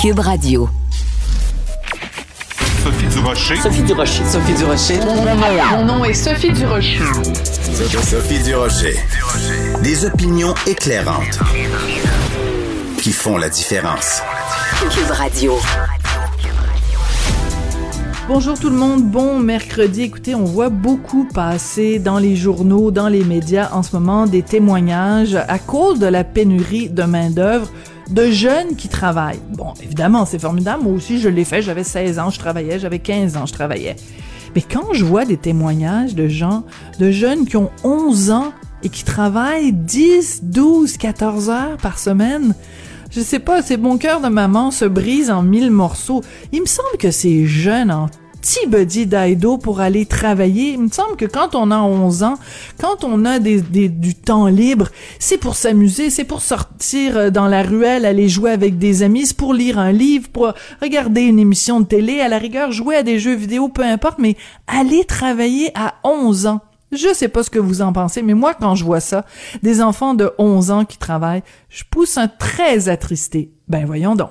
Cube Radio. Sophie Durocher. Sophie Durocher. Sophie Durocher. Mon nom est Sophie Durocher. Sophie Durocher. Des opinions éclairantes qui font la différence. Cube Radio. Bonjour tout le monde, bon mercredi. Écoutez, on voit beaucoup passer dans les journaux, dans les médias en ce moment des témoignages à cause de la pénurie de main-d'œuvre de jeunes qui travaillent. Bon, évidemment, c'est formidable. Moi aussi, je l'ai fait. J'avais 16 ans, je travaillais. J'avais 15 ans, je travaillais. Mais quand je vois des témoignages de gens, de jeunes qui ont 11 ans et qui travaillent 10, 12, 14 heures par semaine, je sais pas, c'est mon cœur de maman se brise en mille morceaux. Il me semble que ces jeunes en petit buddy d'Aido pour aller travailler. Il me semble que quand on a 11 ans, quand on a des, du temps libre, c'est pour s'amuser, c'est pour sortir euh, dans la ruelle, aller jouer avec des amis, c'est pour lire un livre, pour regarder une émission de télé, à la rigueur jouer à des jeux vidéo, peu importe, mais aller travailler à 11 ans. Je sais pas ce que vous en pensez, mais moi, quand je vois ça, des enfants de 11 ans qui travaillent, je pousse un très attristé. Ben voyons donc.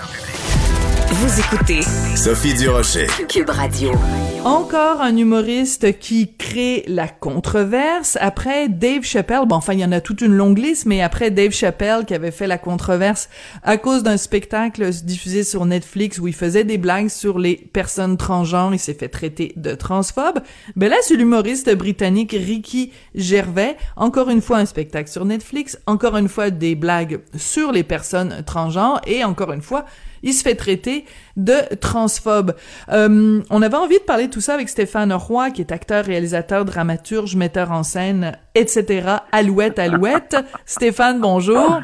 Vous écoutez Sophie Durocher. Cube Radio. Encore un humoriste qui crée la controverse après Dave Chappelle. Bon, enfin, il y en a toute une longue liste, mais après Dave Chappelle qui avait fait la controverse à cause d'un spectacle diffusé sur Netflix où il faisait des blagues sur les personnes transgenres, il s'est fait traiter de transphobe. Ben là, c'est l'humoriste britannique Ricky Gervais. Encore une fois, un spectacle sur Netflix. Encore une fois, des blagues sur les personnes transgenres. Et encore une fois, il se fait traiter de transphobe. Euh, on avait envie de parler de tout ça avec Stéphane Roy, qui est acteur, réalisateur, dramaturge, metteur en scène, etc. Alouette, alouette. Stéphane, bonjour.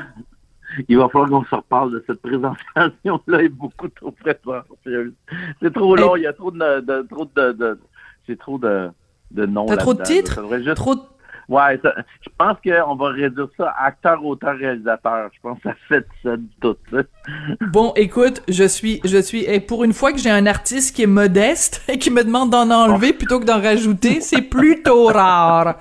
Il va falloir qu'on se reparle de cette présentation-là est beaucoup trop prétentieuse. C'est trop long, il y a trop de, trop de, de c'est trop de, de noms. T'as trop de titres? Trop de Ouais, je pense qu'on va réduire ça acteur, auteur, réalisateur. Je pense que ça fait ça du tout. Bon, écoute, je suis, je suis, et pour une fois que j'ai un artiste qui est modeste et qui me demande d'en enlever plutôt que d'en rajouter, c'est plutôt rare.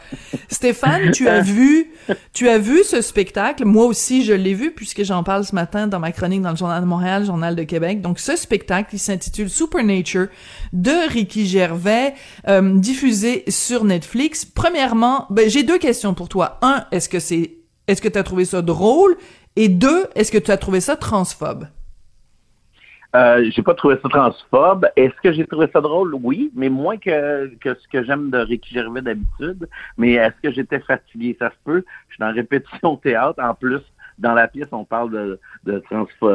Stéphane, tu as vu, tu as vu ce spectacle? Moi aussi, je l'ai vu puisque j'en parle ce matin dans ma chronique dans le Journal de Montréal, Journal de Québec. Donc, ce spectacle, il s'intitule Supernature de Ricky Gervais, euh, diffusé sur Netflix. Premièrement, ben, j'ai deux questions pour toi. Un, est-ce que c'est, est-ce que tu as trouvé ça drôle? Et deux, est-ce que tu as trouvé ça transphobe? Euh, j'ai pas trouvé ça transphobe. Est-ce que j'ai trouvé ça drôle? Oui, mais moins que, que ce que j'aime de Ricky Gervais d'habitude. Mais est-ce que j'étais fatigué? Ça se peut. Je suis en répétition théâtre. En plus, dans la pièce, on parle de, de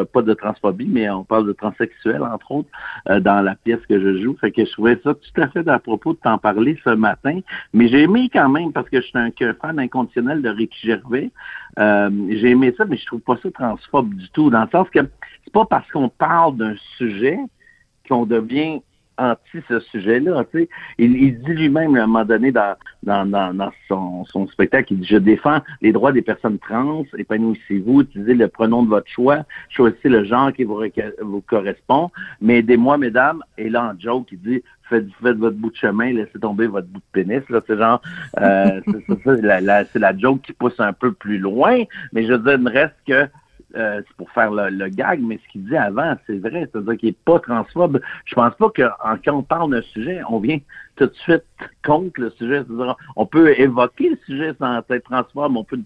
pas de transphobie, mais on parle de transsexuel, entre autres, euh, dans la pièce que je joue. Fait que je trouvais ça tout à fait à propos de t'en parler ce matin. Mais j'ai aimé quand même, parce que je suis un, fan inconditionnel de Ricky Gervais. Euh, j'ai aimé ça, mais je trouve pas ça transphobe du tout, dans le sens que c'est pas parce qu'on parle d'un sujet qu'on devient anti ce sujet-là. Tu sais. il, dit lui-même à un moment donné dans, dans, dans, son, son, spectacle, il dit Je défends les droits des personnes trans, épanouissez-vous, utilisez le pronom de votre choix, choisissez le genre qui vous, vous correspond, mais aidez-moi, mesdames. Et là, en joke, il dit Faites, faites votre bout de chemin, laissez tomber votre bout de pénis. Là, c'est genre, euh, c'est, la, la, la joke qui pousse un peu plus loin, mais je veux dire, ne reste que euh, c'est pour faire le, gag, mais ce qu'il dit avant, c'est vrai, c'est-à-dire qu'il n'est pas transphobe. Je pense pas que quand on parle d'un sujet, on vient tout de suite contre le sujet. On peut évoquer le sujet sans être transphobe, on peut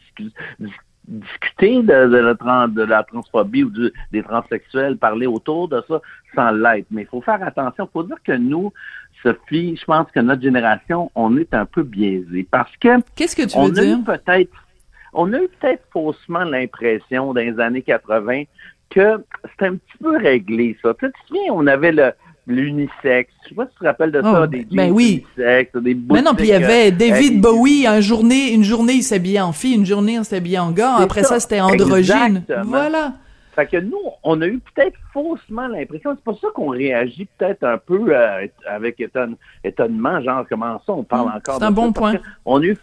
discuter de, la, de la transphobie ou des transsexuels, parler autour de ça sans l'être. Mais il faut faire attention. Il faut dire que nous, Sophie, je pense que notre génération, on est un peu biaisé parce que qu'est-ce que tu veux dire? peut-être on a eu peut-être faussement l'impression dans les années 80 que c'était un petit peu réglé, ça. Tu te souviens, on avait le l'unisex. Je sais pas si tu te rappelles de ça, oh, des ben oui. unisex, des Mais non, puis il y avait euh, David Bowie, une journée, une journée il s'habillait en fille, une journée il s'habillait en gars, après ça, c'était androgyne. Voilà. Fait que nous, on a eu peut-être faussement l'impression, c'est pour ça qu'on réagit peut-être un peu euh, avec étonnement, genre comment ça, on parle mm, encore C'est un bon point. On a eu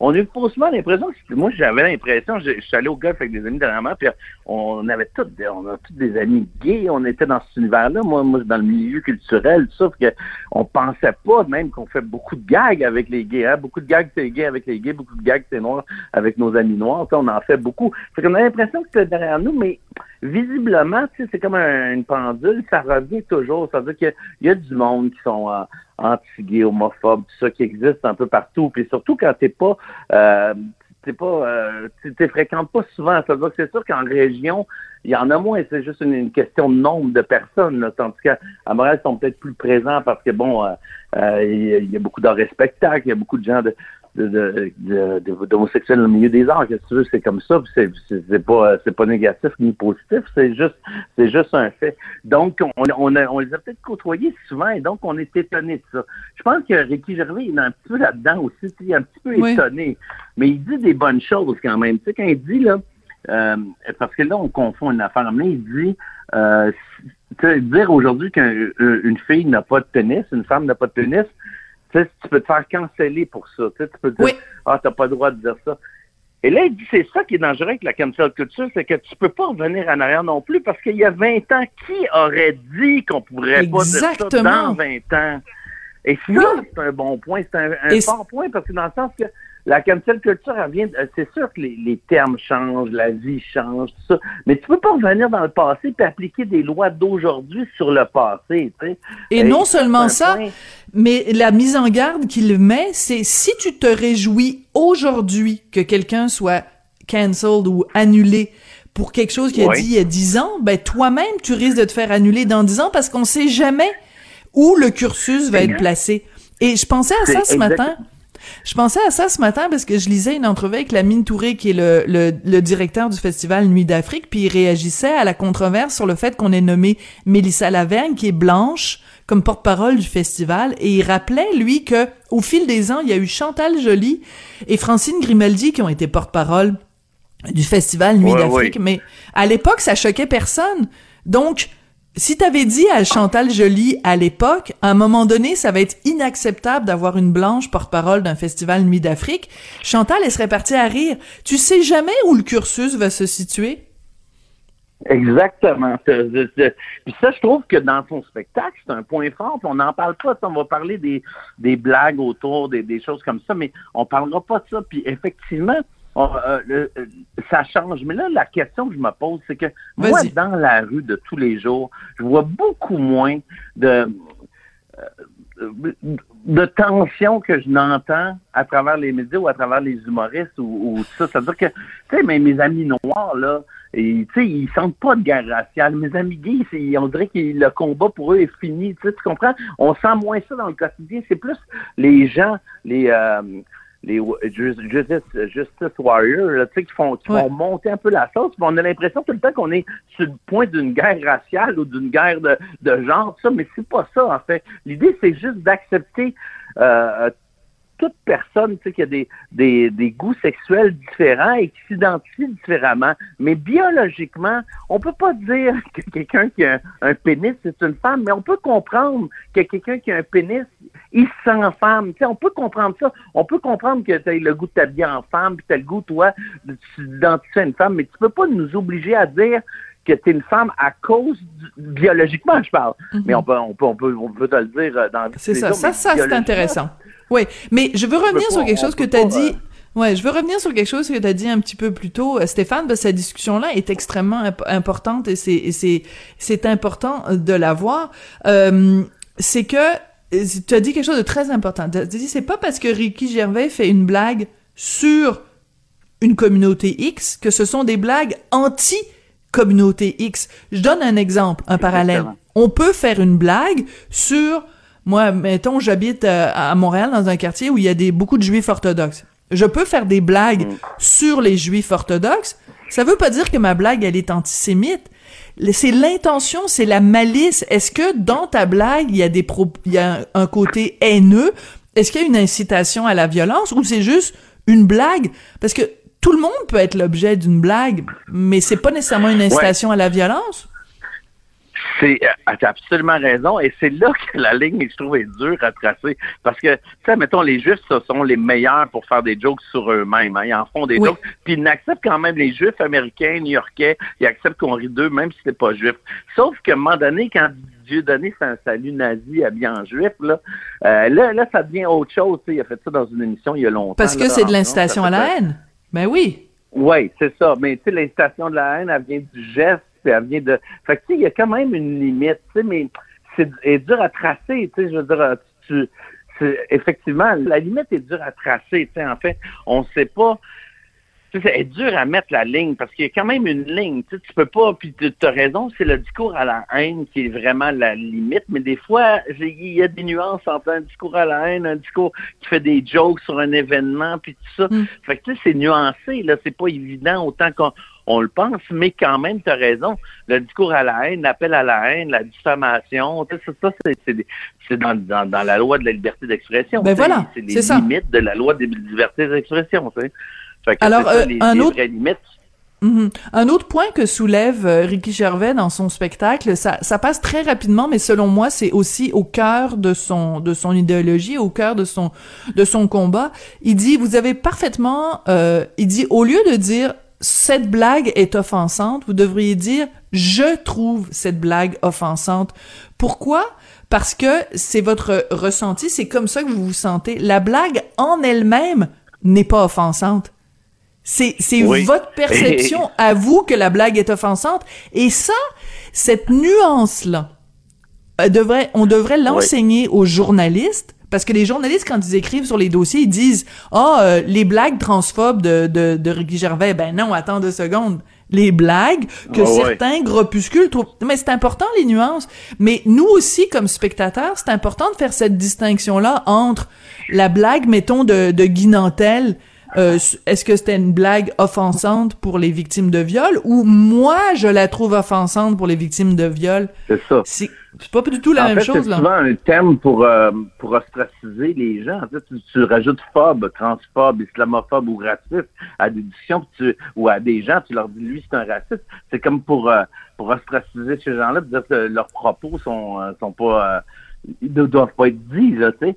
on a eu faussement l'impression moi j'avais l'impression, je, suis allé au golf avec des amis dernièrement, puis on avait tous on a tous des amis gays, on était dans cet univers-là, moi, moi dans le milieu culturel, sauf que on pensait pas même qu'on fait beaucoup de gags avec les gays, hein? beaucoup de gags c'est gay avec les gays, beaucoup de gags c'est noir avec nos amis noirs, on en fait beaucoup. Fait qu'on a l'impression que c'était derrière nous, mais visiblement, c'est comme une pendule, ça revient toujours. C'est-à-dire qu'il y, a du monde qui sont euh, anti-gays, homophobes, tout ça qui existe un peu partout. Puis surtout quand t'es pas euh, t'es pas euh, tu fréquentes pas souvent. Ça veut dire que c'est sûr qu'en région, il y en a moins, c'est juste une, question de nombre de personnes. Là, tandis qu'à Montréal, ils sont peut-être plus présents parce que bon, euh, euh, il y, a beaucoup d'arts spectacles, il y a beaucoup de gens de, d'homosexuels de, de, au milieu des arts. Qu'est-ce que tu veux, c'est comme ça, c'est, c'est, pas c'est pas négatif ni positif, c'est juste c'est juste un fait. Donc on, on, a, on les a peut-être côtoyés souvent et donc on est étonné de ça. Je pense que Ricky Gervais il est un petit peu là-dedans aussi, il est un petit peu étonné, mais il dit des bonnes choses quand même. Tu sais quand il dit là, euh, parce que là on confond une affaire, mais il dit euh, dire aujourd'hui qu'une fille n'a pas de pénis, une femme n'a pas de pénis, tu peux te faire canceller pour ça. Tu peux dire, ah, t'as pas le droit de dire ça. Et là, il dit, c'est ça qui est dangereux avec la cancel culture, c'est que tu peux pas revenir en arrière non plus, parce qu'il y a 20 ans, qui aurait dit qu'on pourrait pas dire ça dans 20 ans? Et ça, c'est un bon point, c'est un, un fort point, parce que dans le sens que la cancel culture, euh, c'est sûr que les, termes changent, la vie change, tout ça, mais tu peux pas revenir dans le passé et appliquer des lois d'aujourd'hui sur le passé, tu sais. Et, non seulement ça, mais la mise en garde qu'il met, c'est si tu te réjouis aujourd'hui que quelqu'un soit cancelled ou annulé pour quelque chose qu'il a dit il y a dix ans, ben toi-même, tu risques de te faire annuler dans dix ans parce qu'on sait jamais où le cursus va être placé. Et je pensais à ça ce matin. Je pensais à ça ce matin parce que je lisais une entrevue avec Lamine Touré, qui est le, le, directeur du festival Nuit d'Afrique, puis il réagissait à la controverse sur le fait qu'on ait nommé Mélissa Lavergne, qui est blanche, comme porte-parole du festival, et il rappelait, lui, que au fil des ans, il y a eu Chantal Joly et Francine Grimaldi qui ont été porte-parole du festival Nuit d'Afrique, mais à l'époque, ça choquait personne. Donc, si t'avais dit à Chantal Joly à l'époque, à un moment donné, ça va être inacceptable d'avoir une blanche porte-parole d'un festival Nuit d'Afrique, Chantal, elle serait partie à rire. Tu sais jamais où le cursus va se situer? Exactement. Puis ça, je trouve que dans son spectacle, c'est un point fort. on n'en parle pas. On va parler des, des blagues autour, des, des choses comme ça, mais on parlera pas de ça. Puis effectivement, euh, euh, ça change. Mais là, la question que je me pose, c'est que moi, dans la rue de tous les jours, je vois beaucoup moins de euh, de tension que je n'entends à travers les médias ou à travers les humoristes ou, ou ça. C'est-à-dire que, tu sais, mes amis noirs, là, et, tu sais, ils sentent pas de guerre raciale. Mes amis gays, on dirait que le combat pour eux est fini. Tu comprends? On sent moins ça dans le quotidien. C'est plus les gens, les les Justice, Justice Warriors, tu sais, qui font, qui font monter un peu la sauce. on a l'impression tout le temps qu'on est sur le point d'une guerre raciale ou d'une guerre de, de genre, ça, mais c'est pas ça, en fait. L'idée, c'est juste d'accepter euh, toute personne tu sais, qui a des, des, des goûts sexuels différents et qui s'identifie différemment. Mais biologiquement, on peut pas dire que quelqu'un qui a un, pénis, c'est une femme, mais on peut comprendre que quelqu'un qui a un pénis, il se sent femme. Tu sais, on peut comprendre ça. On peut comprendre que tu as le goût de t'habiller en femme, puis tu as le goût, toi, de t'identifier à une femme, mais tu peux pas nous obliger à dire que tu es une femme à cause biologiquement, je parle. Mm-hmm. Mais on peut, on peut, on peut, on peut te le dire euh, dans C'est ça, ça, ça c'est intéressant. Oui, mais je veux revenir sur quelque chose que tu as dit. Ouais, je veux revenir sur quelque chose que tu as dit un petit peu plus tôt, euh, Stéphane, parce que cette discussion-là est extrêmement importante et c'est c'est c'est important de la voir. Euh, c'est que euh, tu as dit quelque chose de très important. Tu as dit c'est pas parce que Ricky Gervais fait une blague sur une communauté X que ce sont des blagues anti communauté X. Je donne un exemple, un parallèle. On peut faire une blague sur moi, mettons, j'habite euh, à Montréal dans un quartier où il y a des, beaucoup de juifs orthodoxes. Je peux faire des blagues mm. sur les juifs orthodoxes. Ça veut pas dire que ma blague, elle est antisémite. C'est l'intention, c'est la malice. Est-ce que dans ta blague, il y a des il y a un côté haineux? Est-ce qu'il y a une incitation à la violence ou c'est juste une blague? Parce que tout le monde peut être l'objet d'une blague, mais c'est pas nécessairement une incitation à la violence. C'est, euh, absolument raison, et c'est là que la ligne, je trouve, est dure à tracer. Parce que, tu sais, mettons, les Juifs, ce sont les meilleurs pour faire des jokes sur eux-mêmes. Hein. Ils en font des jokes. Puis ils acceptent quand même les Juifs américains, new-yorkais, ils acceptent qu'on rit d'eux, même si c'est pas juif. Sauf qu'à un moment donné, quand Dieu donné un salut nazi habillé en juif, là, euh, là, là, ça devient autre chose. Il a fait ça dans une émission il y a longtemps. Parce que c'est de l'incitation à la haine. Ben oui. Oui, c'est ça. Mais tu sais, l'incitation de la haine, elle vient du geste elle vient de. Fait que tu sais, il y a quand même une limite, tu sais, mais c'est dur à tracer, tu sais, je veux dire, tu, effectivement, la limite est dure à tracer, tu sais, en fait, on sait pas. C'est dur à mettre la ligne parce qu'il y a quand même une ligne. Tu, sais, tu peux pas, puis tu as raison, c'est le discours à la haine qui est vraiment la limite, mais des fois, il y a des nuances entre un discours à la haine, un discours qui fait des jokes sur un événement, puis tout ça. Mm. Fait que tu sais, c'est nuancé, là, c'est pas évident autant qu'on on le pense, mais quand même, tu as raison. Le discours à la haine, l'appel à la haine, la diffamation, ça, c'est dans, dans, la loi de la liberté d'expression. Ben voilà, c'est les limites de la loi de la liberté d'expression. Alors, euh, un autre... Mhm. Un autre point que soulève euh, Ricky Gervais dans son spectacle, ça, ça passe très rapidement, mais selon moi, c'est aussi au cœur de son de son idéologie, au cœur de son de son combat. Il dit, vous avez parfaitement, euh, il dit, au lieu de dire cette blague est offensante, vous devriez dire je trouve cette blague offensante. Pourquoi? Parce que c'est votre ressenti, c'est comme ça que vous vous sentez. La blague en elle-même n'est pas offensante. C'est, c'est votre perception à vous que la blague est offensante. Et ça, cette nuance-là, euh, devrait, on devrait l'enseigner aux journalistes parce que les journalistes, quand ils écrivent sur les dossiers, ils disent Ah, oh, les blagues transphobes de, de, de Ricky Gervais. Ben non, attends deux secondes. Les blagues que certains groupuscules trouvent. Mais c'est important, les nuances. Mais nous aussi, comme spectateurs, c'est important de faire cette distinction-là entre la blague, mettons, de, de Guy Nantel, euh, est-ce que c'était une blague offensante pour les victimes de viol ou moi je la trouve offensante pour les victimes de viol? C'est ça. C'est pas du tout la même chose là. C'est souvent un thème pour euh, pour ostraciser les gens. tu, rajoutes phobe, transphobe, islamophobe ou raciste à des discussions ou à des gens, tu leur dis lui c'est un raciste. C'est comme pour euh, pour ostraciser ces gens-là, dire que leurs propos sont sont pas ils ne doivent pas être dits là, tu sais.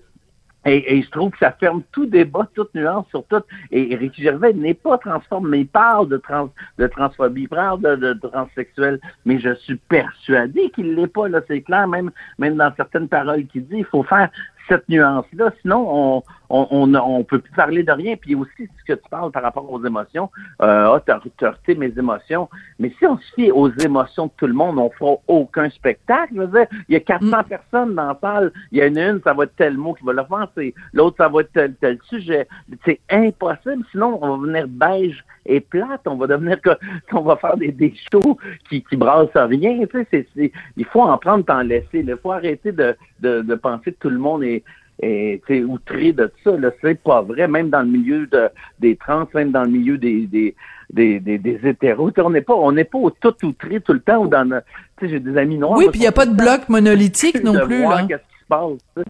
Et, et, je trouve que ça ferme tout débat, toute nuance sur tout. Et Ricky Gervais n'est pas transforme, mais il parle de, trans, de transphobie, il parle de, de transsexuel, mais je suis persuadé qu'il l'est pas, là, c'est clair, même, même dans certaines paroles qu'il dit, il faut faire cette nuance-là. Sinon, on on, on, peut plus parler de rien. Puis aussi, ce que tu parles par rapport aux émotions, euh, ah, t'as heurté mes émotions. Mais si on se fie aux émotions de tout le monde, on fera aucun spectacle. Je veux dire, il y a 400 mm. personnes dans la salle. Il y a une, ça va être tel mot qui va l'offenser. L'autre, ça va être tel, tel sujet. C'est impossible. Sinon, on va venir beige et plate. On va devenir que, qu'on va faire des, des shows qui, qui brassent rien. Tu sais, c'est, il faut en prendre, t'en laisser. Il faut arrêter de, de, de penser que tout le monde est et outré de ça. Là, c'est pas vrai, même dans le milieu de, des trans, même dans le milieu des, des, des, des, hétéros. on n'est pas, on n'est pas tout outré tout le temps ou dans j'ai des amis noirs. Oui, puis il n'y a pas de bloc monolithique non plus. Là. Qu'est-ce qui se passe?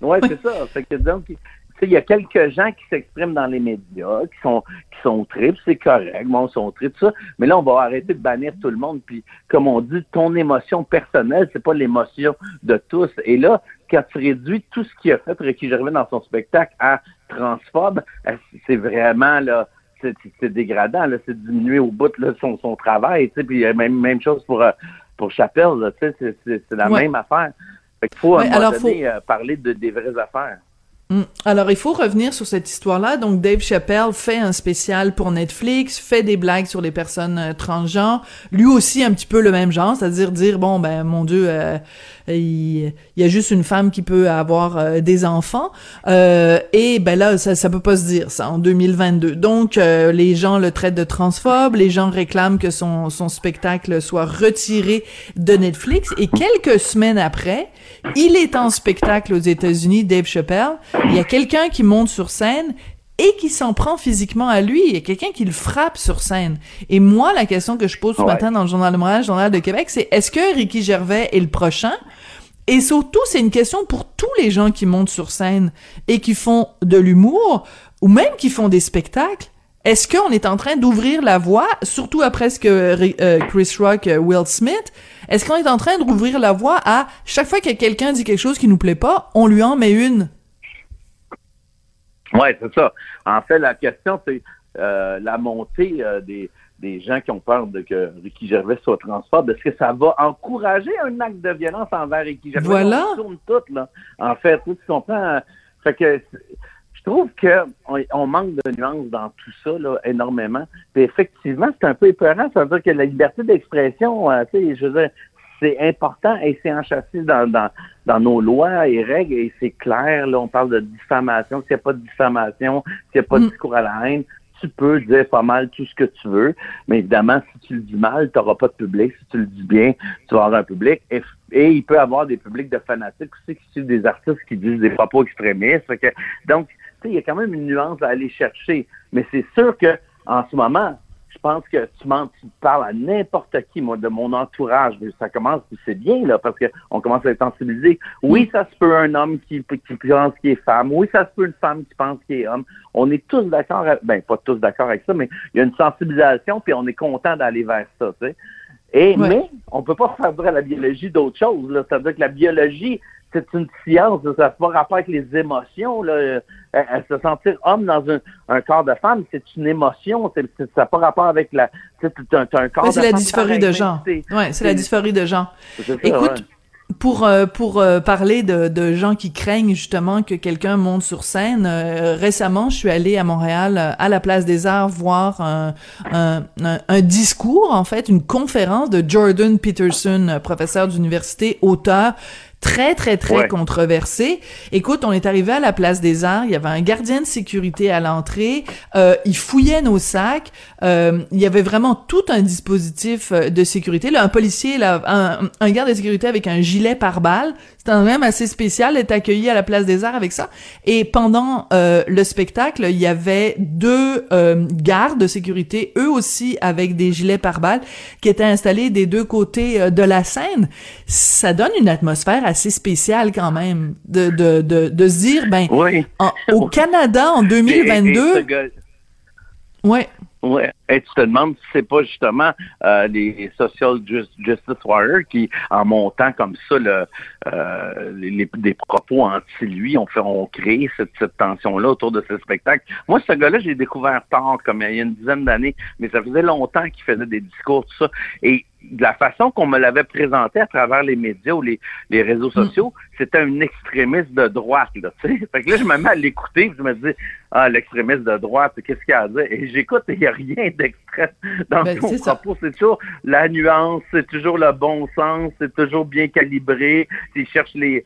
ouais, c'est ça. Fait que donc, il y a quelques gens qui s'expriment dans les médias, qui sont qui sont tripes, c'est correct, bon, ils sont tripes, ça. Mais là, on va arrêter de bannir tout le monde. Puis, comme on dit, ton émotion personnelle, c'est pas l'émotion de tous. Et là, quand tu réduis tout ce qu'il a fait, Ricky Gervais, dans son spectacle à transphobe, euh, c'est vraiment là, c'est dégradant, là, c'est diminuer au bout là, son, son travail, tu sais, puis même, même chose pour, euh, pour sais, c'est la même affaire. Fait qu'il faut, à un moment donné, euh, parler de, des vraies affaires. Mm. Alors, il faut revenir sur cette histoire-là. Donc, Dave Chappelle fait un spécial pour Netflix, fait des blagues sur les personnes euh, transgenres. Lui aussi, un petit peu le même genre, c'est-à-dire dire, bon, ben, mon Dieu, euh, il, y a juste une femme qui peut avoir euh, des enfants. et ben là, ça, ça peut pas se dire, ça, en 2022. Donc, les gens le traitent de transphobe, les gens réclament que son, son spectacle soit retiré de Netflix. Et quelques semaines après, il est en spectacle aux États-Unis, Dave Chappelle. Il y a quelqu'un qui monte sur scène et qui s'en prend physiquement à lui. Il y a quelqu'un qui le frappe sur scène. Et moi, la question que je pose ce matin dans le Journal de Montréal, le Journal de Québec, c'est est-ce que Ricky Gervais est le prochain? Et surtout, c'est une question pour tous les gens qui montent sur scène et qui font de l'humour ou même qui font des spectacles. est-ce qu'on est en train d'ouvrir la voie, surtout après ce que euh, Chris Rock, euh, Will Smith, est-ce qu'on est en train d'ouvrir la voie à chaque fois que quelqu'un dit quelque chose qui nous plaît pas, on lui en met une? Ouais, c'est ça. En fait, la question, c'est euh, la montée des, des gens qui ont peur de que Ricky Gervais soit transport. Est-ce que ça va encourager un acte de violence envers Ricky Gervais? Voilà. On tourne tout, là. En fait, tu comprends? Fait que je trouve qu'on on manque de nuances dans tout ça là, énormément. Puis effectivement, c'est un peu épeurant. Ça veut dire que la liberté d'expression, euh, tu sais, je veux dire, c'est important et c'est enchâssé dans, dans, dans nos lois et règles et c'est clair. Là, on parle de diffamation. S'il n'y a pas de diffamation, s'il n'y a pas de mm. discours à la haine, tu peux dire pas mal tout ce que tu veux, mais évidemment, si tu le dis mal, tu n'auras pas de public. Si tu le dis bien, tu vas avoir un public. Et, il peut y avoir des publics de fanatiques aussi qui suivent des artistes qui disent des propos extrémistes. Que, donc, il y a quand même une nuance à aller chercher. Mais c'est sûr que en ce moment, pense que tu, tu parles à n'importe qui, moi, de mon entourage. Ça commence, c'est bien, là, parce qu'on commence à être sensibilisé. Oui, ça se peut un homme qui, qui pense qu'il est femme. Oui, ça se peut une femme qui pense qu'il est homme. On est tous d'accord, ben, pas tous d'accord avec ça, mais il y a une sensibilisation, puis on est content d'aller vers ça, tu sais. Et, mais, on peut pas faire vrai à la biologie d'autres choses, là. C'est-à-dire que la biologie, c'est une science, ça n'a pas rapport avec les émotions. Là. Euh, se sentir homme dans un, corps de femme, c'est une émotion. ça n'a pas rapport avec la. C'est un, un corps C'est la dysphorie de genre. Ouais, c'est la dysphorie de genre. Écoute, pour euh, pour euh, parler de, de gens qui craignent justement que quelqu'un monte sur scène, récemment, je suis allée à Montréal à la Place des Arts voir un, un, un, discours en fait, une conférence de Jordan Peterson, professeur d'université, auteur très, très, très controversé. Écoute, on est arrivé à la place des arts, il y avait un gardien de sécurité à l'entrée, euh, il fouillait nos sacs, euh, il y avait vraiment tout un dispositif euh, de sécurité. Là, un policier, là, un, un garde de sécurité avec un gilet par balle, c'est quand même assez spécial d'être accueilli à la place des arts avec ça. Et pendant euh, le spectacle, il y avait deux euh, gardes de sécurité, eux aussi avec des gilets pare-balles, qui étaient installés des deux côtés de la scène. Ça donne une atmosphère assez spéciale quand même de de de, de se dire ben au Canada en 2022. ouais. Ouais. Et tu te demandes si c'est pas justement euh, les social justice warriors qui, en montant comme ça le, euh, les, des propos anti-lui, ont, fait, ont créé cette, cette tension-là autour de ce spectacle. Moi, ce gars-là, j'ai découvert tard, comme il y a une dizaine d'années, mais ça faisait longtemps qu'il faisait des discours, tout ça. Et de la façon qu'on me l'avait présenté à travers les médias ou les, les réseaux mm. sociaux, c'était un extrémiste de droite, là. Fait que là, je me mets à l'écouter, je me dis, ah, l'extrémiste de droite, qu'est-ce qu'il y a à dire? Et j'écoute, il n'y a rien d'extrême dans ben, son propos. C'est toujours la nuance, c'est toujours le bon sens, c'est toujours bien calibré. Il cherche les...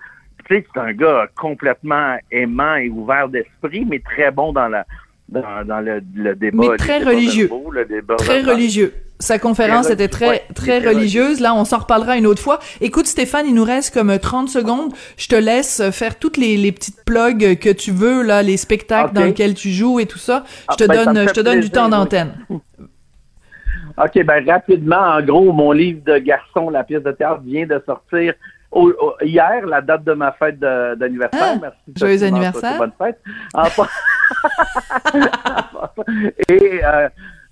Tu sais, c'est un gars complètement aimant et ouvert d'esprit, mais très bon dans la dans, le, débat. Mais très religieux. très religieux. Sa conférence était très, très religieuse. Là, on s'en reparlera une autre fois. Écoute, Stéphane, il nous reste comme 30 secondes. Je te laisse faire toutes les, les petites plugs que tu veux, là, les spectacles dans lesquels tu joues et tout ça. Je te ah, ben, donne, je te donne du temps d'antenne. OK, ben rapidement, en gros, mon livre de garçon, la pièce de théâtre, vient de sortir hier, la date de ma fête d'anniversaire. Ah, Merci. Joyeux anniversaire. Bonne fête. et, euh,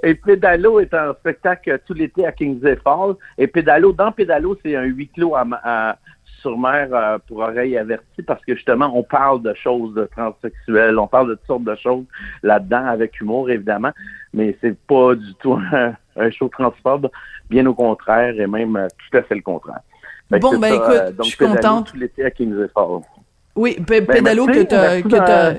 et Pédalo est un spectacle tout l'été à Kingsley Falls. Et Pédalo, dans Pédalo, c'est un huis clos à, sur mer euh, pour oreilles averties parce que justement, on parle de choses de transsexuelles, on parle de toutes sortes de choses là-dedans avec humour, évidemment, mais c'est pas du tout un, show transphobe, bien au contraire, et même euh, tout à fait le contraire. bon, ben écoute, euh, je suis contente. Tout l'été à Kingsley Falls. Oui, ben, Pédalo que tu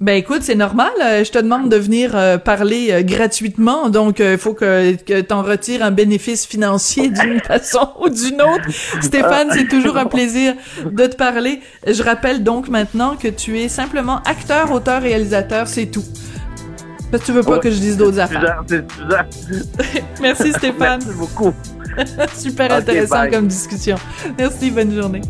ben écoute, c'est normal. Euh, je te demande de venir euh, parler euh, gratuitement, donc il faut que, que tu en retires un bénéfice financier d'une façon ou d'une autre. Stéphane, c'est toujours un plaisir de te parler. Je rappelle donc maintenant que tu es simplement acteur, auteur, réalisateur, c'est tout. Parce que tu veux pas que je dise d'autres affaires. Merci Stéphane. Merci beaucoup. Super intéressant comme discussion. Merci, bonne journée.